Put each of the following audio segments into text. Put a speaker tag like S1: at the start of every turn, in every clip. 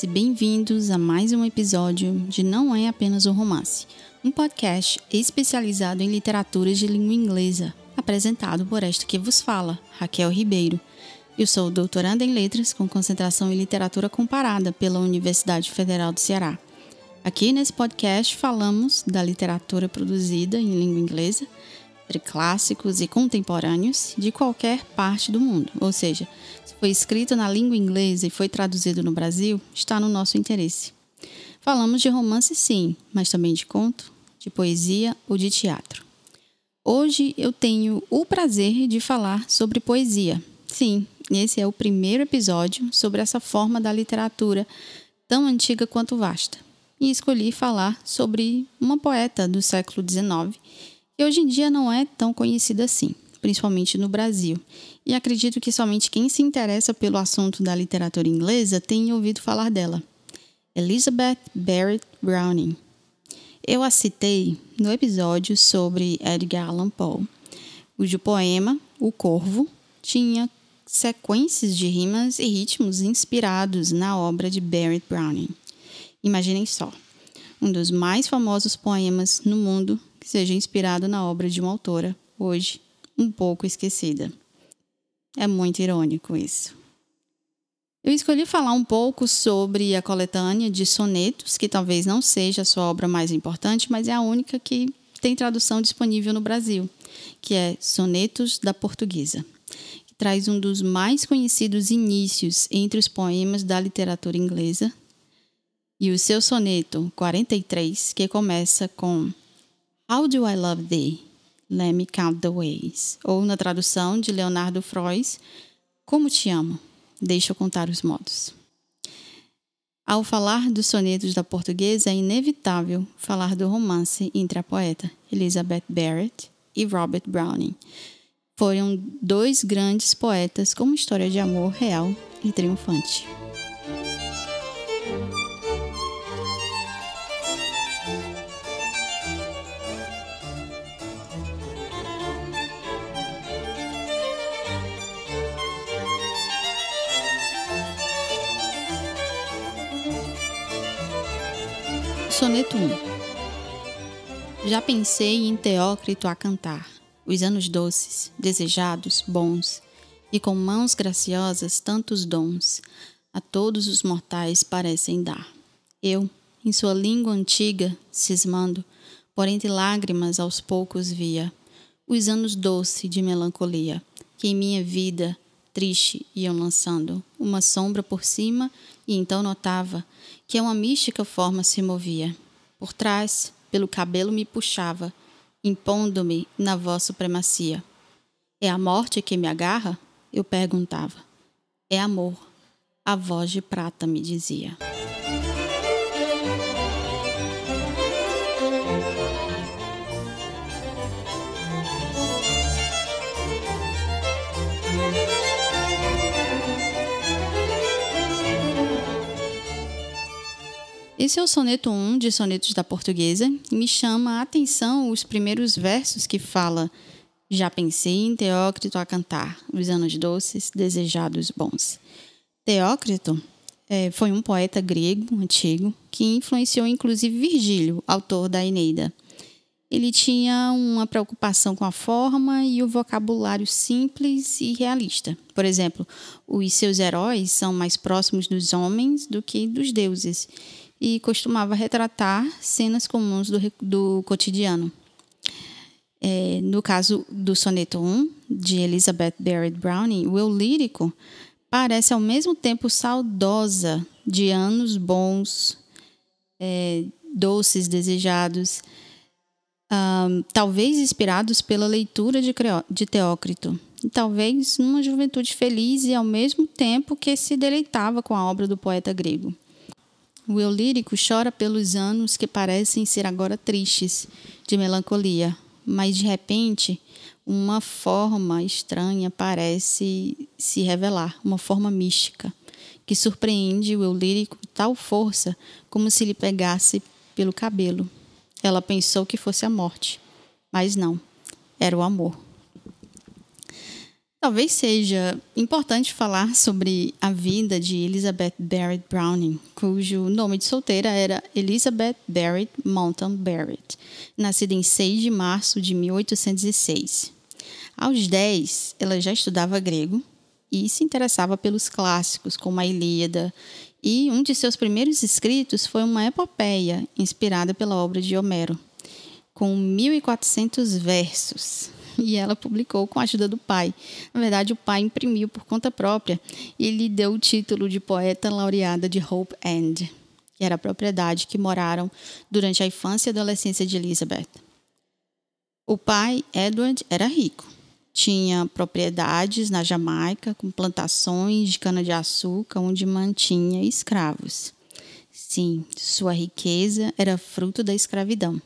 S1: minha gente, bem-vindas e bem-vindos a mais um episódio de Não é apenas um romance, um podcast especializado em literaturas de língua inglesa, apresentado por esta que vos fala, Raquel Ribeiro. Eu sou doutoranda em letras com concentração em literatura comparada pela Universidade Federal do Ceará. Aqui nesse podcast falamos da literatura produzida em língua inglesa, entre clássicos e contemporâneos de qualquer parte do mundo, ou seja, se foi escrito na língua inglesa e foi traduzido no Brasil, está no nosso interesse. Falamos de romance, sim, mas também de conto, de poesia ou de teatro. Hoje eu tenho o prazer de falar sobre poesia. Sim, esse é o primeiro episódio sobre essa forma da literatura tão antiga quanto vasta e escolhi falar sobre uma poeta do século XIX que hoje em dia não é tão conhecida assim, principalmente no Brasil. E acredito que somente quem se interessa pelo assunto da literatura inglesa tenha ouvido falar dela. Elizabeth Barrett Browning. Eu a citei no episódio sobre Edgar Allan Poe, cujo poema O Corvo tinha sequências de rimas e ritmos inspirados na obra de Barrett Browning. Imaginem só, um dos mais famosos poemas no mundo que seja inspirado na obra de uma autora, hoje um pouco esquecida. É muito irônico isso. Eu escolhi falar um pouco sobre a coletânea de sonetos, que talvez não seja a sua obra mais importante, mas é a única que tem tradução disponível no Brasil, que é Sonetos da Portuguesa, que traz um dos mais conhecidos inícios entre os poemas da literatura inglesa, e o seu soneto 43, que começa com How do I love thee? Let me count the ways. Ou na tradução de Leonardo Frois, Como te amo? Deixa eu contar os modos. Ao falar dos sonetos da portuguesa, é inevitável falar do romance entre a poeta Elizabeth Barrett e Robert Browning. Foram dois grandes poetas com uma história de amor real e triunfante. Soneto 1 Já pensei em Teócrito a cantar, os anos doces, desejados, bons, e com mãos graciosas tantos dons, a todos os mortais parecem dar. Eu, em sua língua antiga, cismando, por entre lágrimas aos poucos via, os anos doce de melancolia, que em minha vida triste iam lançando uma sombra por cima e então notava que uma mística forma se movia. Por trás, pelo cabelo me puxava, impondo-me na voz supremacia. É a morte que me agarra? Eu perguntava. É amor, a voz de prata me dizia. Esse é o soneto 1 de Sonetos da Portuguesa me chama a atenção os primeiros versos que fala Já pensei em Teócrito a cantar, os anos doces, desejados bons. Teócrito é, foi um poeta grego antigo que influenciou inclusive Virgílio, autor da Eneida. Ele tinha uma preocupação com a forma e o vocabulário simples e realista. Por exemplo, os seus heróis são mais próximos dos homens do que dos deuses e costumava retratar cenas comuns do, do cotidiano. É, no caso do soneto 1, de Elizabeth Barrett Browning, o eu lírico parece ao mesmo tempo saudosa de anos bons, é, doces, desejados, um, talvez inspirados pela leitura de, de Teócrito, e talvez numa juventude feliz e ao mesmo tempo que se deleitava com a obra do poeta grego. O eu lírico chora pelos anos que parecem ser agora tristes, de melancolia, mas de repente uma forma estranha parece se revelar, uma forma mística, que surpreende o eu lírico tal força como se lhe pegasse pelo cabelo. Ela pensou que fosse a morte, mas não, era o amor. Talvez seja importante falar sobre a vida de Elizabeth Barrett Browning, cujo nome de solteira era Elizabeth Barrett Mountain Barrett, nascida em 6 de março de 1806. Aos 10, ela já estudava grego e se interessava pelos clássicos, como a Ilíada, e um de seus primeiros escritos foi uma epopeia inspirada pela obra de Homero, com 1.400 versos e ela publicou com a ajuda do pai. Na verdade, o pai imprimiu por conta própria e lhe deu o título de poeta laureada de Hope End, que era a propriedade que moraram durante a infância e adolescência de Elizabeth. O pai, Edward, era rico. Tinha propriedades na Jamaica com plantações de cana-de-açúcar onde mantinha escravos. Sim, sua riqueza era fruto da escravidão.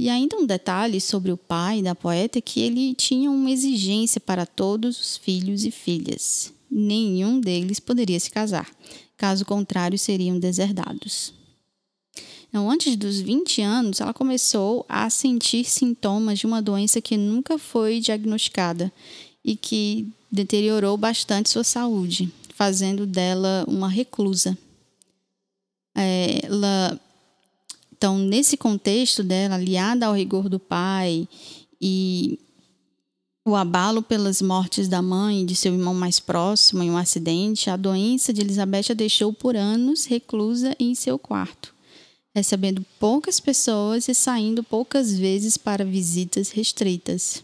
S1: E ainda um detalhe sobre o pai da poeta é que ele tinha uma exigência para todos os filhos e filhas. Nenhum deles poderia se casar, caso contrário, seriam deserdados. Então, antes dos 20 anos, ela começou a sentir sintomas de uma doença que nunca foi diagnosticada e que deteriorou bastante sua saúde, fazendo dela uma reclusa. É, ela então, nesse contexto dela, aliada ao rigor do pai e o abalo pelas mortes da mãe e de seu irmão mais próximo em um acidente, a doença de Elizabeth a deixou por anos reclusa em seu quarto, recebendo poucas pessoas e saindo poucas vezes para visitas restritas.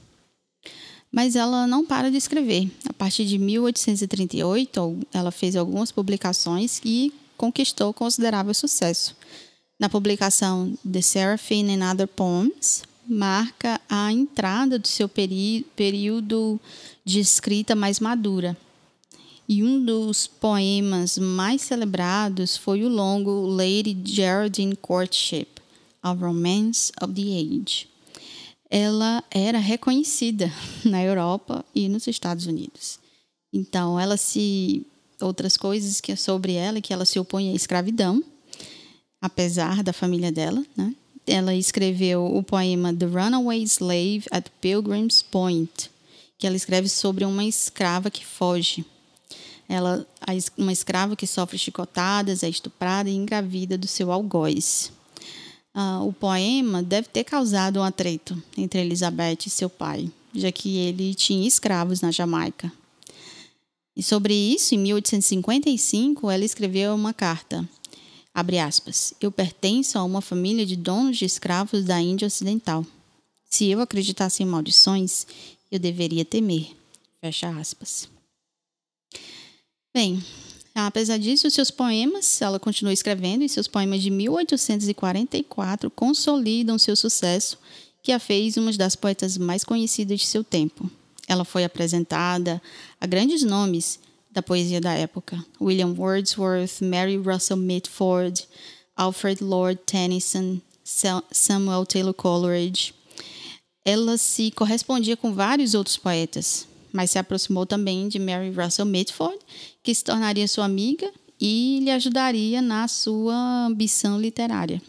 S1: Mas ela não para de escrever. A partir de 1838, ela fez algumas publicações e conquistou considerável sucesso na publicação The Seraphim and Other Poems, marca a entrada do seu período de escrita mais madura. E um dos poemas mais celebrados foi o longo Lady Geraldine Courtship, A Romance of the Age. Ela era reconhecida na Europa e nos Estados Unidos. Então, ela se outras coisas que é sobre ela que ela se opõe à escravidão apesar da família dela, né? Ela escreveu o poema The Runaway Slave at Pilgrim's Point, que ela escreve sobre uma escrava que foge. Ela, uma escrava que sofre chicotadas, é estuprada e engravida do seu algoz. Uh, o poema deve ter causado um atrito entre Elizabeth e seu pai, já que ele tinha escravos na Jamaica. E sobre isso, em 1855, ela escreveu uma carta Abre aspas. Eu pertenço a uma família de donos de escravos da Índia Ocidental. Se eu acreditasse em maldições, eu deveria temer. Fecha aspas. Bem, apesar disso, seus poemas, ela continua escrevendo, e seus poemas de 1844 consolidam seu sucesso, que a fez uma das poetas mais conhecidas de seu tempo. Ela foi apresentada a grandes nomes da poesia da época. William Wordsworth, Mary Russell Mitford, Alfred Lord Tennyson, Samuel Taylor Coleridge. Ela se correspondia com vários outros poetas, mas se aproximou também de Mary Russell Mitford, que se tornaria sua amiga e lhe ajudaria na sua ambição literária.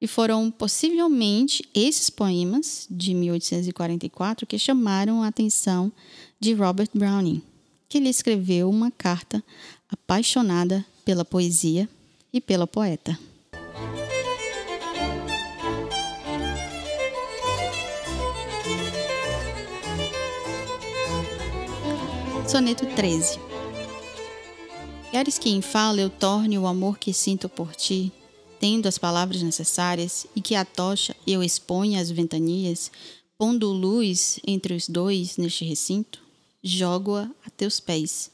S1: E foram possivelmente esses poemas de 1844 que chamaram a atenção de Robert Browning que lhe escreveu uma carta apaixonada pela poesia e pela poeta. Soneto 13 Queres que em fala eu torne o amor que sinto por ti, tendo as palavras necessárias, e que a tocha eu exponha às ventanias, pondo luz entre os dois neste recinto? Jogo-a a teus pés.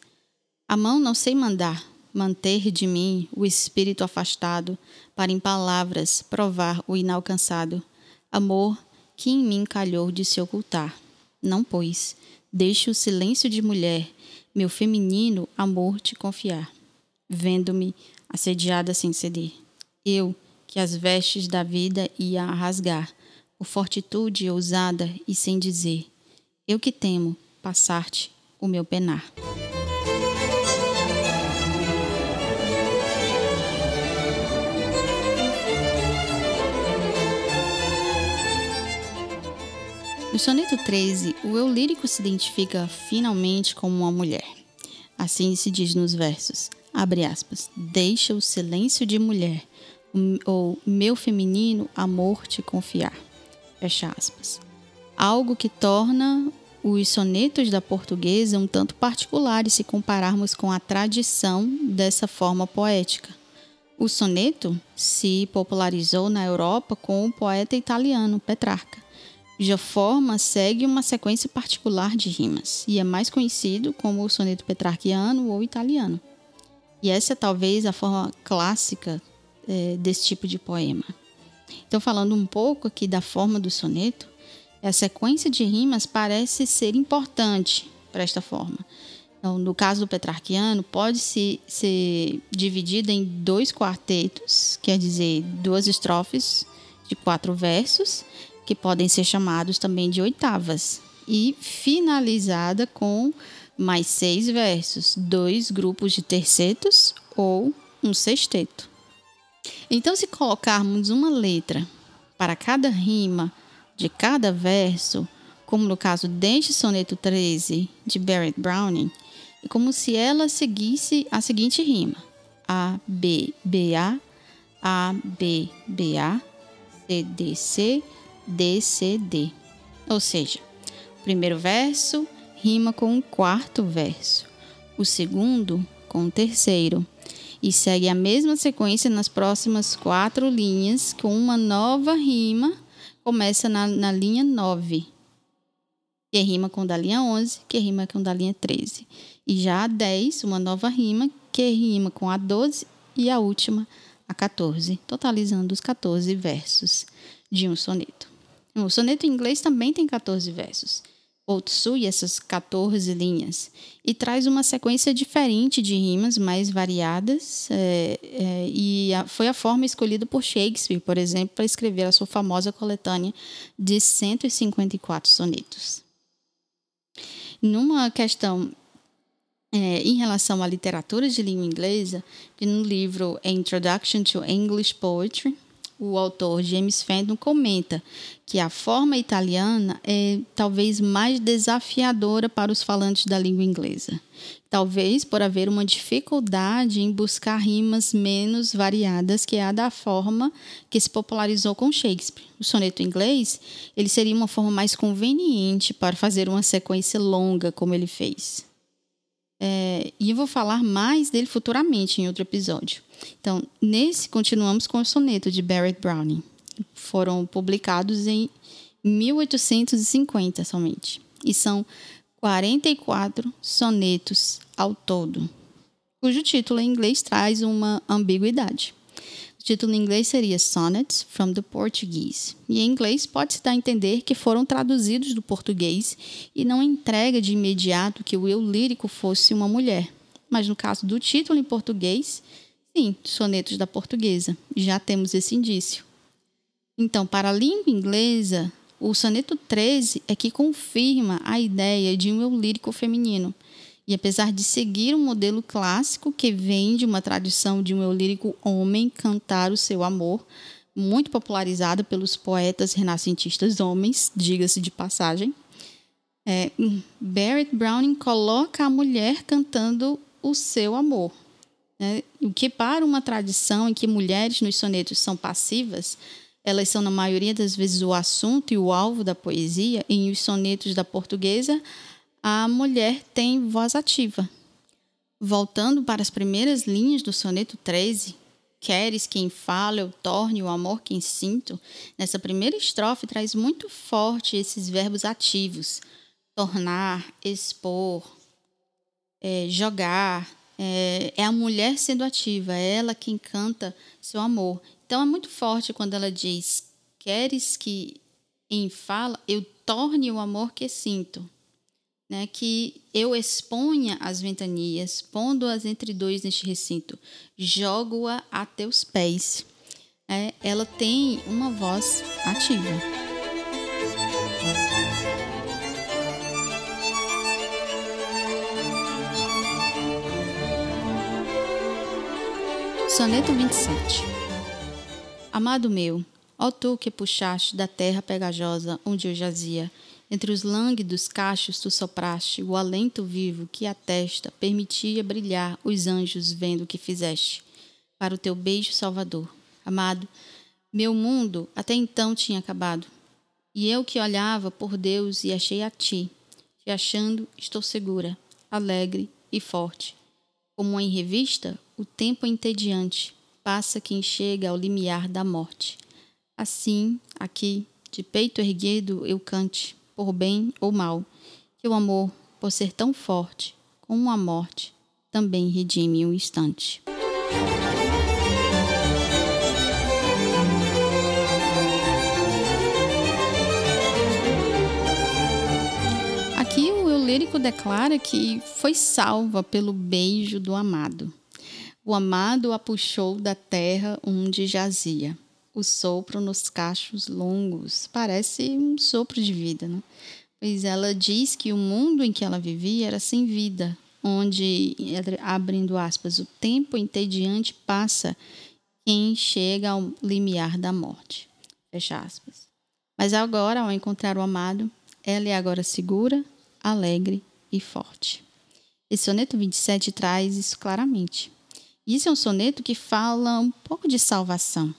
S1: A mão não sei mandar, manter de mim o espírito afastado, para em palavras provar o inalcançado. Amor que em mim calhou de se ocultar. Não, pois, deixe o silêncio de mulher, meu feminino amor te confiar. Vendo-me assediada sem ceder, eu, que as vestes da vida ia rasgar, por fortitude ousada e sem dizer, eu que temo, passar-te o meu penar. No soneto 13, o eu lírico se identifica finalmente como uma mulher. Assim se diz nos versos, abre aspas, deixa o silêncio de mulher, ou meu feminino amor te confiar, fecha aspas. Algo que torna os sonetos da portuguesa um tanto particulares se compararmos com a tradição dessa forma poética. O soneto se popularizou na Europa com o poeta italiano Petrarca cuja forma segue uma sequência particular de rimas e é mais conhecido como o soneto petrarquiano ou italiano. E essa é talvez a forma clássica é, desse tipo de poema. Então, falando um pouco aqui da forma do soneto, a sequência de rimas parece ser importante para esta forma. Então, no caso do petrarquiano, pode -se ser dividida em dois quartetos, quer dizer, duas estrofes de quatro versos, que podem ser chamados também de oitavas, e finalizada com mais seis versos, dois grupos de tercetos ou um sexteto. Então, se colocarmos uma letra para cada rima de cada verso, como no caso deste soneto 13 de Barrett Browning, é como se ela seguisse a seguinte rima: A, B, B, A, A, B, B, A, C, D, C, DCD. Ou seja, o primeiro verso rima com o quarto verso, o segundo com o terceiro, e segue a mesma sequência nas próximas quatro linhas, com uma nova rima, começa na, na linha 9, que rima com da linha 11, que rima com da linha 13. E já a 10, uma nova rima, que rima com a 12 e a última, a 14, totalizando os 14 versos de um soneto. O soneto em inglês também tem 14 versos. Potsui essas 14 linhas e traz uma sequência diferente de rimas mais variadas é, é, e a, foi a forma escolhida por Shakespeare, por exemplo, para escrever a sua famosa coletânea de 154 sonetos. Numa questão é, em relação à literatura de língua inglesa, no livro Introduction to English Poetry, o autor James Fenton comenta que a forma italiana é talvez mais desafiadora para os falantes da língua inglesa. Talvez por haver uma dificuldade em buscar rimas menos variadas que a da forma que se popularizou com Shakespeare. O soneto inglês ele seria uma forma mais conveniente para fazer uma sequência longa como ele fez. É, e eu vou falar mais dele futuramente em outro episódio. Então, nesse continuamos com o soneto de Barrett Browning. Foram publicados em 1850 somente. E são 44 sonetos ao todo, cujo título em inglês traz uma ambiguidade. Título em inglês seria Sonnets from the Portuguese, e em inglês pode-se dar a entender que foram traduzidos do português e não entrega de imediato que o eu lírico fosse uma mulher. Mas no caso do título em português, Sim, sonetos da portuguesa. Já temos esse indício. Então, para a língua inglesa, o soneto 13 é que confirma a ideia de um eu lírico feminino. E apesar de seguir um modelo clássico que vem de uma tradição de um eu lírico homem cantar o seu amor, muito popularizada pelos poetas renascentistas homens, diga-se de passagem, é, Barrett Browning coloca a mulher cantando o seu amor, né? O que para uma tradição em que mulheres nos sonetos são passivas, elas são na maioria das vezes o assunto e o alvo da poesia, em os sonetos da portuguesa, a mulher tem voz ativa. Voltando para as primeiras linhas do soneto 13, queres quem fala, eu torne o amor quem sinto. Nessa primeira estrofe traz muito forte esses verbos ativos: tornar, expor, é, jogar, é, é a mulher sendo ativa, é ela quem canta seu amor. Então é muito forte quando ela diz: Queres que em fala eu torne o amor que sinto. Né, que eu exponha as ventanias, pondo-as entre dois neste recinto, jogo-a a teus pés. É, ela tem uma voz ativa. Soneto 27 Amado meu, ó tu que puxaste da terra pegajosa onde eu jazia, Entre os lânguidos cachos tu sopraste o alento vivo que a testa permitia brilhar os anjos vendo o que fizeste. Para o teu beijo salvador. Amado, meu mundo até então tinha acabado. E eu que olhava por Deus e achei a ti. Te achando, estou segura, alegre e forte. Como em revista, o tempo entediante passa quem chega ao limiar da morte. Assim, aqui, de peito erguido, eu cante por bem ou mal, que o amor, por ser tão forte como a morte, também redime um instante. Aqui o eu lírico declara que foi salva pelo beijo do amado. O amado a puxou da terra onde jazia o sopro nos cachos longos. Parece um sopro de vida, né? Pois ela diz que o mundo em que ela vivia era sem vida, onde, abrindo aspas, o tempo entediante passa quem chega ao limiar da morte. Fecha aspas. Mas agora, ao encontrar o amado, ela é agora segura, alegre e forte. Esse soneto 27 traz isso claramente. Isso é um soneto que fala um pouco de salvação,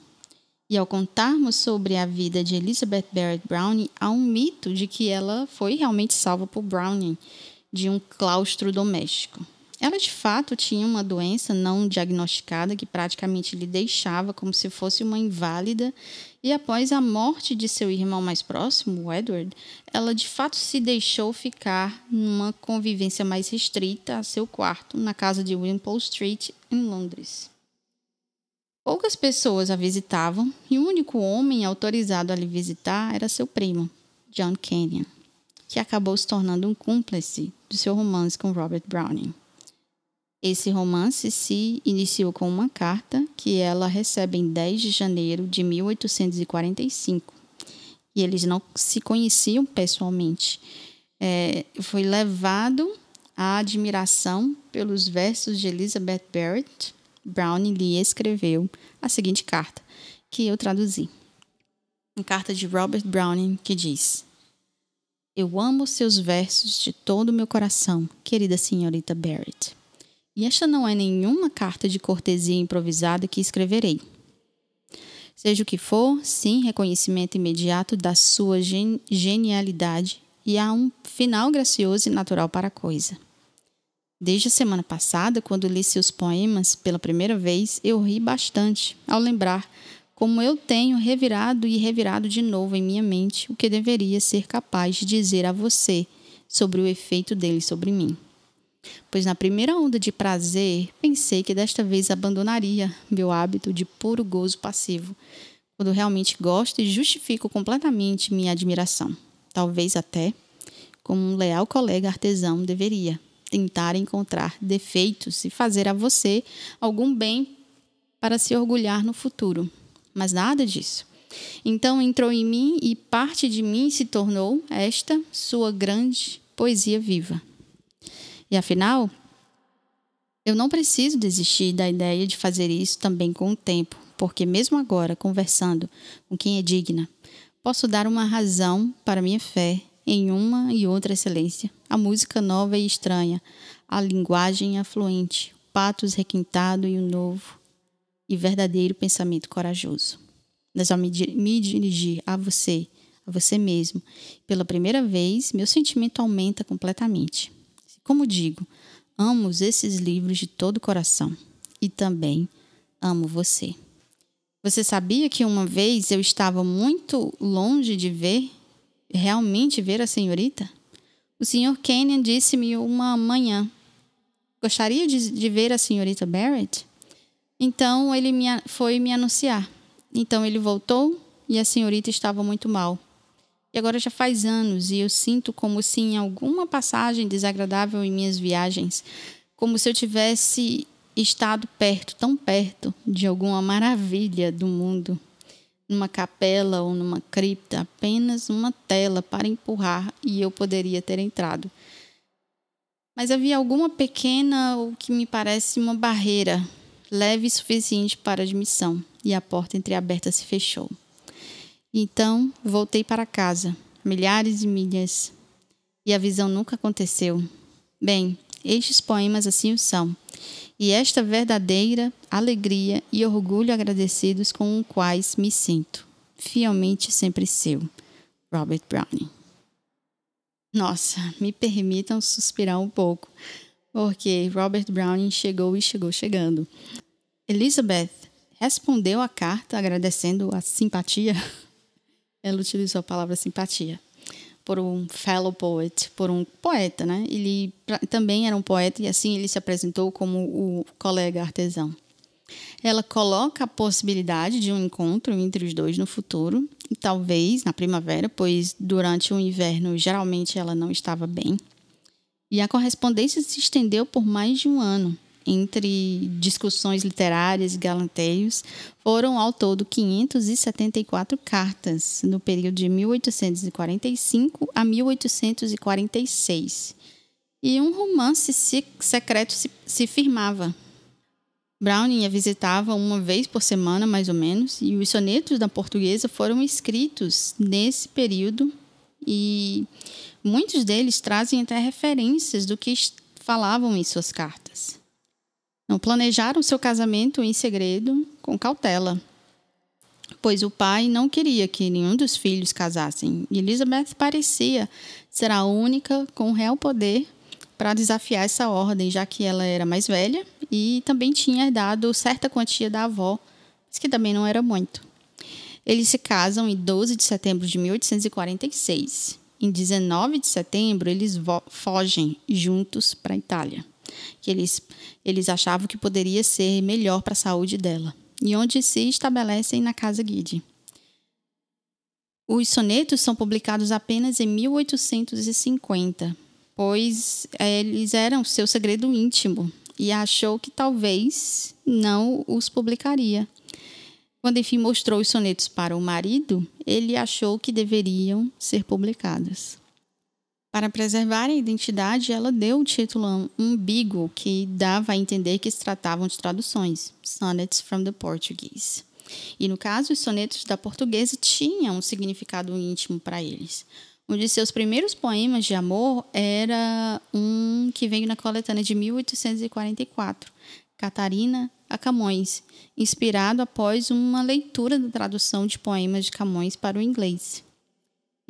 S1: e ao contarmos sobre a vida de Elizabeth Barrett Browning, há um mito de que ela foi realmente salva por Browning de um claustro doméstico. Ela de fato tinha uma doença não diagnosticada que praticamente lhe deixava como se fosse uma inválida, e após a morte de seu irmão mais próximo, Edward, ela de fato se deixou ficar numa convivência mais restrita a seu quarto na casa de Wimpole Street, em Londres. Poucas pessoas a visitavam e o único homem autorizado a lhe visitar era seu primo, John Kenyon, que acabou se tornando um cúmplice do seu romance com Robert Browning. Esse romance se iniciou com uma carta que ela recebe em 10 de janeiro de 1845. E eles não se conheciam pessoalmente. É, foi levado à admiração pelos versos de Elizabeth Barrett, Browning lhe escreveu a seguinte carta, que eu traduzi. Uma carta de Robert Browning que diz: Eu amo seus versos de todo o meu coração, querida senhorita Barrett. E esta não é nenhuma carta de cortesia improvisada que escreverei. Seja o que for, sim, reconhecimento imediato da sua gen genialidade e há um final gracioso e natural para a coisa. Desde a semana passada, quando li seus poemas pela primeira vez, eu ri bastante ao lembrar como eu tenho revirado e revirado de novo em minha mente o que deveria ser capaz de dizer a você sobre o efeito dele sobre mim. Pois na primeira onda de prazer, pensei que desta vez abandonaria meu hábito de puro gozo passivo, quando realmente gosto e justifico completamente minha admiração. Talvez até, como um leal colega artesão deveria tentar encontrar defeitos e fazer a você algum bem para se orgulhar no futuro. Mas nada disso. Então entrou em mim e parte de mim se tornou esta sua grande poesia viva. E afinal, eu não preciso desistir da ideia de fazer isso também com o tempo, porque mesmo agora, conversando com quem é digna, posso dar uma razão para minha fé em uma e outra excelência, a música nova e estranha, a linguagem afluente, o patos requintado e o novo e verdadeiro pensamento corajoso. Mas ao me, me dirigir a você, a você mesmo, pela primeira vez, meu sentimento aumenta completamente. Como digo, amo esses livros de todo o coração e também amo você. Você sabia que uma vez eu estava muito longe de ver realmente ver a senhorita? O Sr. Kenyon disse-me uma manhã. Gostaria de, de, ver a senhorita Barrett? Então ele me, foi me anunciar. Então ele voltou e a senhorita estava muito mal. E agora já faz anos e eu sinto como se em alguma passagem desagradável em minhas viagens, como se eu tivesse estado perto, tão perto de alguma maravilha do mundo numa capela ou numa cripta, apenas uma tela para empurrar e eu poderia ter entrado. Mas havia alguma pequena ou que me parece uma barreira, leve e suficiente para admissão, e a porta entreaberta se fechou. Então voltei para casa, milhares de milhas, e a visão nunca aconteceu. Bem, estes poemas assim o são, e esta verdadeira alegria e orgulho agradecidos com os quais me sinto, fielmente sempre seu, Robert Browning. Nossa, me permitam suspirar um pouco, porque Robert Browning chegou e chegou chegando. Elizabeth respondeu à carta agradecendo a simpatia. Ela utilizou a palavra simpatia por um fellow poet, por um poeta, né? Ele também era um poeta e assim ele se apresentou como o colega artesão. Ela coloca a possibilidade de um encontro entre os dois no futuro, talvez na primavera, pois durante o inverno geralmente ela não estava bem. E a correspondência se estendeu por mais de um ano. Entre discussões literárias e galanteios, foram ao todo 574 cartas no período de 1845 a 1846. E um romance secreto se, se firmava. Browning a visitava uma vez por semana, mais ou menos, e os sonetos da portuguesa foram escritos nesse período e muitos deles trazem até referências do que falavam em suas cartas. Não planejaram seu casamento em segredo, com cautela, pois o pai não queria que nenhum dos filhos casassem. Elizabeth parecia ser a única com real poder para desafiar essa ordem, já que ela era mais velha e também tinha herdado certa quantia da avó, mas que também não era muito. Eles se casam em 12 de setembro de 1846. Em 19 de setembro, eles fogem juntos para a Itália que eles, eles achavam que poderia ser melhor para a saúde dela, e onde se estabelecem na Casa Guide. Os sonetos são publicados apenas em 1850, pois eh, eles eram seu segredo íntimo e achou que talvez não os publicaria. Quando enfim mostrou os sonetos para o marido, ele achou que deveriam ser publicados. Para preservar a identidade, ela deu o título umbigo, que dava a entender que se tratavam de traduções, Sonnets from the Portuguese. E no caso, os sonetos da portuguesa tinham um significado íntimo para eles. Um de seus primeiros poemas de amor era um que veio na coletânea de 1844, Catarina a Camões, inspirado após uma leitura da tradução de poemas de Camões para o inglês.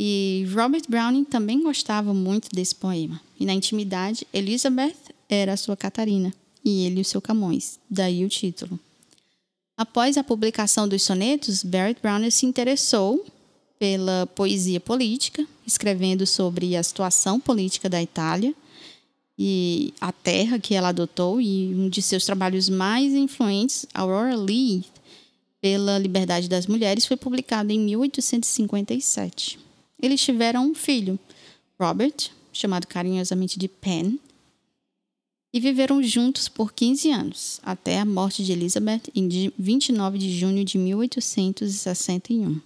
S1: E Robert Browning também gostava muito desse poema. E na intimidade, Elizabeth era sua Catarina e ele o seu Camões, daí o título. Após a publicação dos sonetos, Barrett Browning se interessou pela poesia política, escrevendo sobre a situação política da Itália e a terra que ela adotou, e um de seus trabalhos mais influentes, Aurora Leigh, pela liberdade das mulheres, foi publicado em 1857. Eles tiveram um filho, Robert, chamado carinhosamente de Pen, e viveram juntos por 15 anos, até a morte de Elizabeth em 29 de junho de 1861.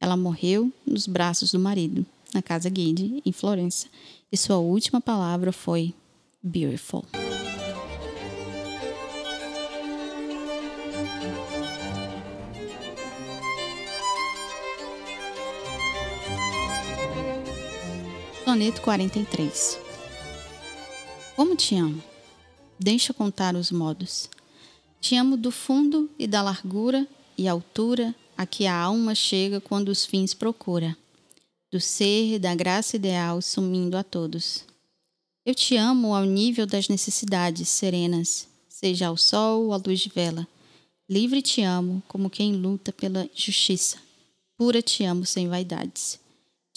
S1: Ela morreu nos braços do marido, na casa Guide, em Florença, e sua última palavra foi beautiful. Soneto 43 Como te amo? Deixa contar os modos. Te amo do fundo e da largura e altura a que a alma chega quando os fins procura, do ser da graça ideal sumindo a todos. Eu te amo ao nível das necessidades serenas, seja ao sol ou à luz de vela. Livre te amo como quem luta pela justiça. Pura te amo sem vaidades.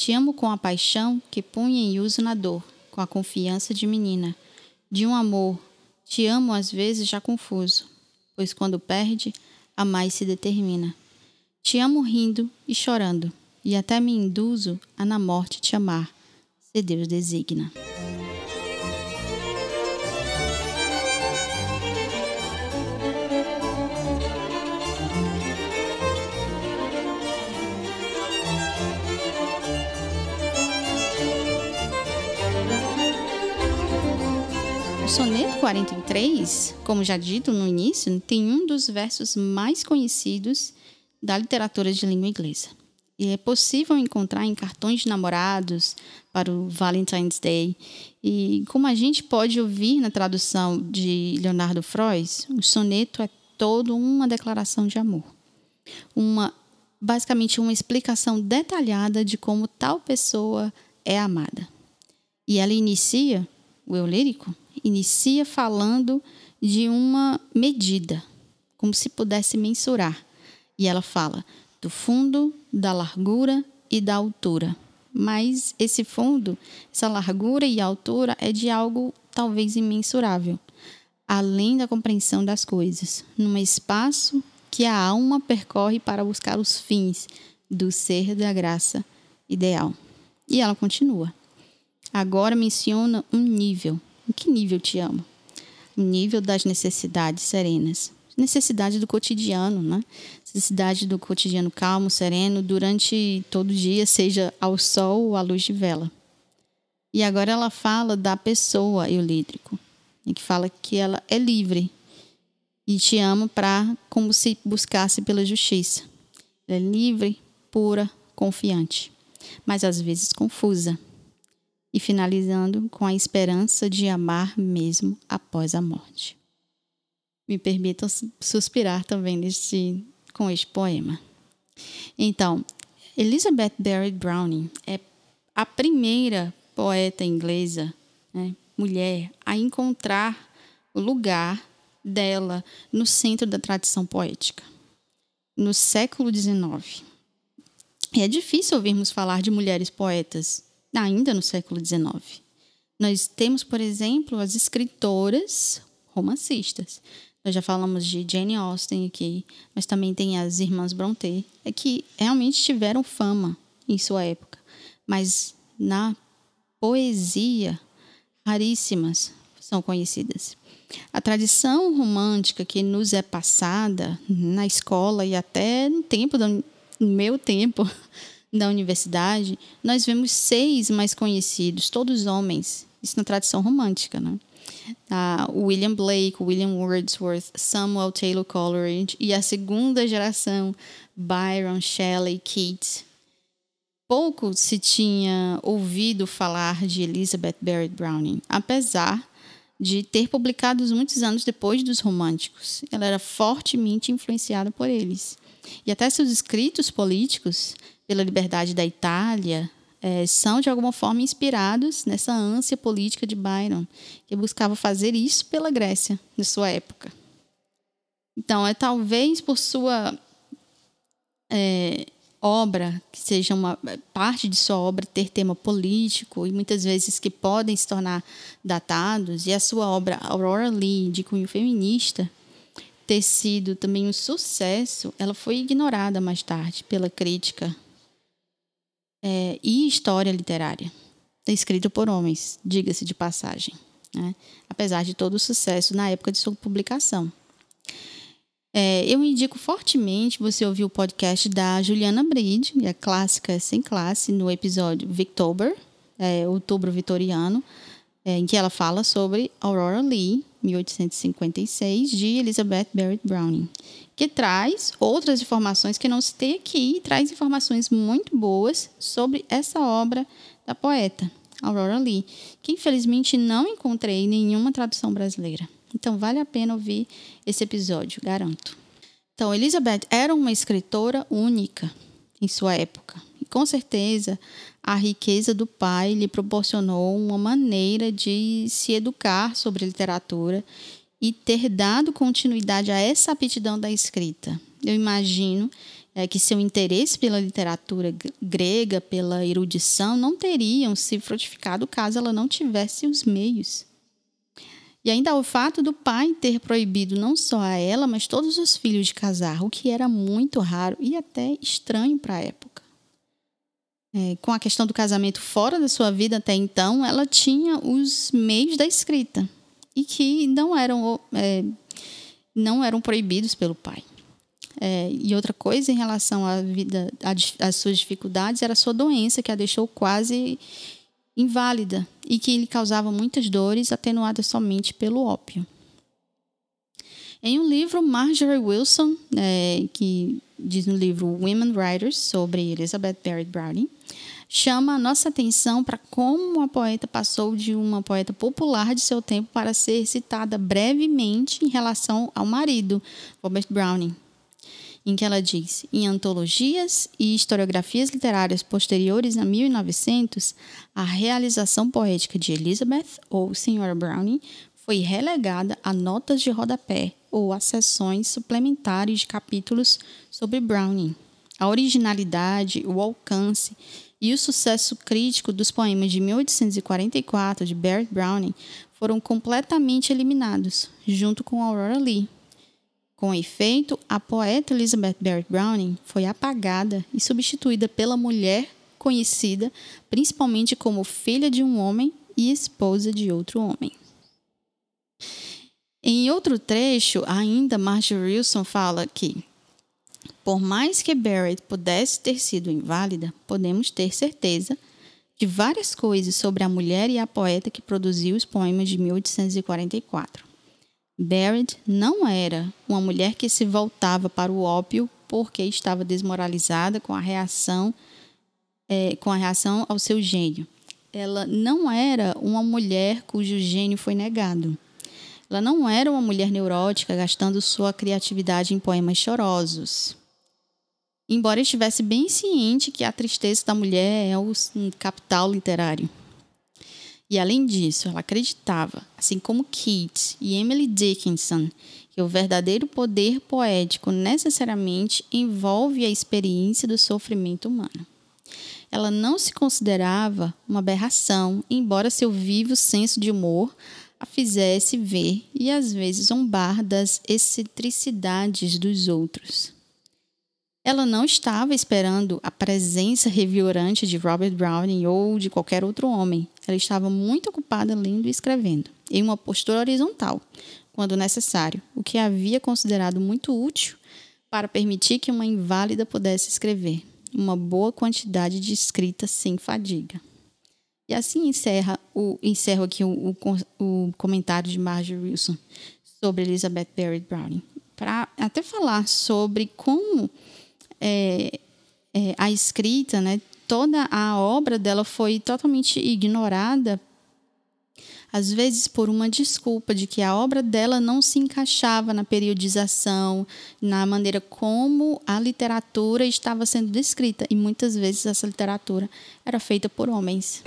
S1: Te amo com a paixão que punha em uso na dor, com a confiança de menina, de um amor. Te amo às vezes já confuso, pois quando perde, a mais se determina. Te amo rindo e chorando, e até me induzo a na morte te amar, se Deus designa. Soneto 43, como já dito no início, tem um dos versos mais conhecidos da literatura de língua inglesa. e é possível encontrar em cartões de namorados para o Valentine's Day. E como a gente pode ouvir na tradução de Leonardo Frois, o soneto é todo uma declaração de amor. Uma basicamente uma explicação detalhada de como tal pessoa é amada. E ela inicia, o eu lírico, inicia falando de uma medida, como se pudesse mensurar. E ela fala: do fundo, da largura e da altura. Mas esse fundo, essa largura e altura é de algo talvez imensurável, além da compreensão das coisas, num espaço que a alma percorre para buscar os fins do ser da graça ideal. E ela continua. Agora menciona um nível. Em que nível te amo? O nível das necessidades serenas necessidade do cotidiano, né? Necessidade do cotidiano calmo, sereno, durante todo o dia, seja ao sol ou à luz de vela. E agora ela fala da pessoa eulídrico, que fala que ela é livre e te ama para como se buscasse pela justiça. Ela é livre, pura, confiante, mas às vezes confusa. E finalizando com a esperança de amar mesmo após a morte me permitam suspirar também com este poema. Então, Elizabeth Barrett Browning é a primeira poeta inglesa, né, mulher, a encontrar o lugar dela no centro da tradição poética, no século XIX. E é difícil ouvirmos falar de mulheres poetas ainda no século XIX. Nós temos, por exemplo, as escritoras romancistas. Nós já falamos de Jane Austen aqui, mas também tem as irmãs Brontë, é que realmente tiveram fama em sua época, mas na poesia raríssimas são conhecidas. A tradição romântica que nos é passada na escola e até no tempo do meu tempo da universidade, nós vemos seis mais conhecidos, todos homens, isso na tradição romântica, né? uh, William Blake, William Wordsworth, Samuel Taylor Coleridge e a segunda geração Byron, Shelley, Keats. Pouco se tinha ouvido falar de Elizabeth Barrett Browning, apesar de ter publicado muitos anos depois dos românticos. Ela era fortemente influenciada por eles. E até seus escritos políticos pela liberdade da Itália, é, são de alguma forma inspirados nessa ânsia política de Byron, que buscava fazer isso pela Grécia de sua época. Então, é talvez por sua é, obra, que seja uma parte de sua obra ter tema político e muitas vezes que podem se tornar datados, e a sua obra Aurora Lee, de cunho feminista, ter sido também um sucesso, ela foi ignorada mais tarde pela crítica é, e história literária, escrito por homens, diga-se de passagem, né? apesar de todo o sucesso na época de sua publicação. É, eu indico fortemente você ouvir o podcast da Juliana Bride, a clássica sem classe, no episódio Victober, é, Outubro Vitoriano, é, em que ela fala sobre Aurora Lee, 1856, de Elizabeth Barrett Browning, que traz outras informações que não citei aqui e traz informações muito boas sobre essa obra da poeta Aurora Lee, que infelizmente não encontrei nenhuma tradução brasileira. Então vale a pena ouvir esse episódio, garanto. Então, Elizabeth era uma escritora única em sua época. E com certeza a riqueza do pai lhe proporcionou uma maneira de se educar sobre literatura e ter dado continuidade a essa aptidão da escrita. Eu imagino é, que seu interesse pela literatura grega, pela erudição, não teriam se frutificado caso ela não tivesse os meios. E ainda o fato do pai ter proibido não só a ela, mas todos os filhos de casar, o que era muito raro e até estranho para a época. É, com a questão do casamento fora da sua vida até então, ela tinha os meios da escrita e que não eram, é, não eram proibidos pelo pai. É, e outra coisa em relação à vida, às suas dificuldades, era a sua doença, que a deixou quase inválida e que lhe causava muitas dores, atenuadas somente pelo ópio. Em um livro, Marjorie Wilson, é, que diz no livro Women Writers, sobre Elizabeth Barrett Browning, chama a nossa atenção para como a poeta passou de uma poeta popular de seu tempo para ser citada brevemente em relação ao marido, Robert Browning, em que ela diz: em antologias e historiografias literárias posteriores a 1900, a realização poética de Elizabeth ou Sra. Browning foi relegada a notas de rodapé ou a seções suplementares de capítulos sobre Browning. A originalidade, o alcance e o sucesso crítico dos poemas de 1844 de Barrett Browning foram completamente eliminados, junto com Aurora Lee. Com efeito, a poeta Elizabeth Barrett Browning foi apagada e substituída pela mulher conhecida principalmente como filha de um homem e esposa de outro homem. Em outro trecho, ainda Marjorie Wilson fala que, por mais que Barrett pudesse ter sido inválida, podemos ter certeza de várias coisas sobre a mulher e a poeta que produziu os poemas de 1844. Barrett não era uma mulher que se voltava para o ópio porque estava desmoralizada com a reação é, com a reação ao seu gênio. Ela não era uma mulher cujo gênio foi negado. Ela não era uma mulher neurótica gastando sua criatividade em poemas chorosos. Embora estivesse bem ciente que a tristeza da mulher é o capital literário. E além disso, ela acreditava, assim como Keats e Emily Dickinson, que o verdadeiro poder poético necessariamente envolve a experiência do sofrimento humano. Ela não se considerava uma aberração, embora seu vivo senso de humor a fizesse ver e às vezes zombar das excentricidades dos outros. Ela não estava esperando a presença revigorante de Robert Browning ou de qualquer outro homem. Ela estava muito ocupada lendo e escrevendo, em uma postura horizontal, quando necessário, o que havia considerado muito útil para permitir que uma inválida pudesse escrever uma boa quantidade de escrita sem fadiga. E assim encerra o, encerro aqui o, o, o comentário de Marjorie Wilson sobre Elizabeth Barrett Browning, para até falar sobre como é, é, a escrita, né, toda a obra dela foi totalmente ignorada, às vezes por uma desculpa de que a obra dela não se encaixava na periodização, na maneira como a literatura estava sendo descrita, e muitas vezes essa literatura era feita por homens.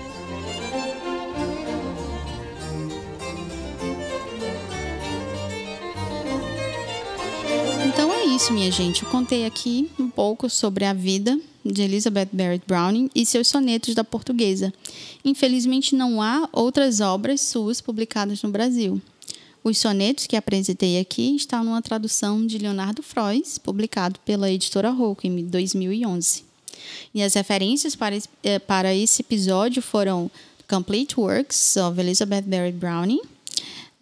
S1: Isso, minha gente. Eu contei aqui um pouco sobre a vida de Elizabeth Barrett Browning e seus sonetos da portuguesa. Infelizmente, não há outras obras suas publicadas no Brasil. Os sonetos que apresentei aqui estão numa tradução de Leonardo Frois, publicado pela editora Rocco em 2011. E as referências para, eh, para esse episódio foram Complete Works of Elizabeth Barrett Browning,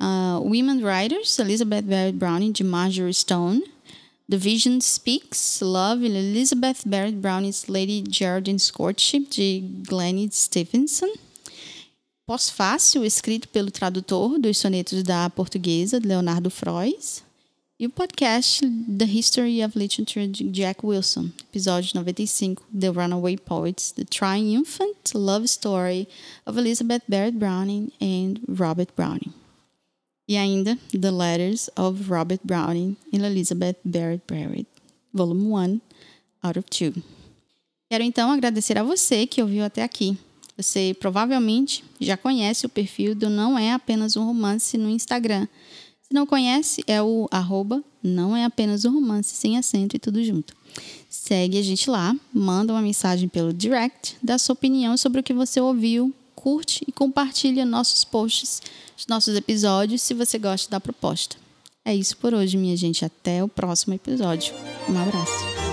S1: uh, Women Writers, Elizabeth Barrett Browning, de Marjorie Stone, The Vision Speaks, Love, Elizabeth Barrett Browning's Lady Geraldine's Courtship, de Glennie Stephenson. Pós-fácil, escrito pelo tradutor dos sonetos da portuguesa, Leonardo Frois. E o podcast The History of Literature, de Jack Wilson, episódio 95, The Runaway Poets, The Triumphant Love Story of Elizabeth Barrett Browning and Robert Browning. E ainda The Letters of Robert Browning and Elizabeth Barrett Barrett, volume 1, out of 2. Quero então agradecer a você que ouviu até aqui. Você provavelmente já conhece o perfil do Não É Apenas um Romance no Instagram. Se não conhece, é o arroba Não É Apenas um Romance, sem acento e tudo junto. Segue a gente lá, manda uma mensagem pelo direct, dá sua opinião sobre o que você ouviu, curte e compartilha nossos posts, nossos episódios, se você gosta da proposta. É isso por hoje, minha gente. Até o próximo episódio. Um abraço.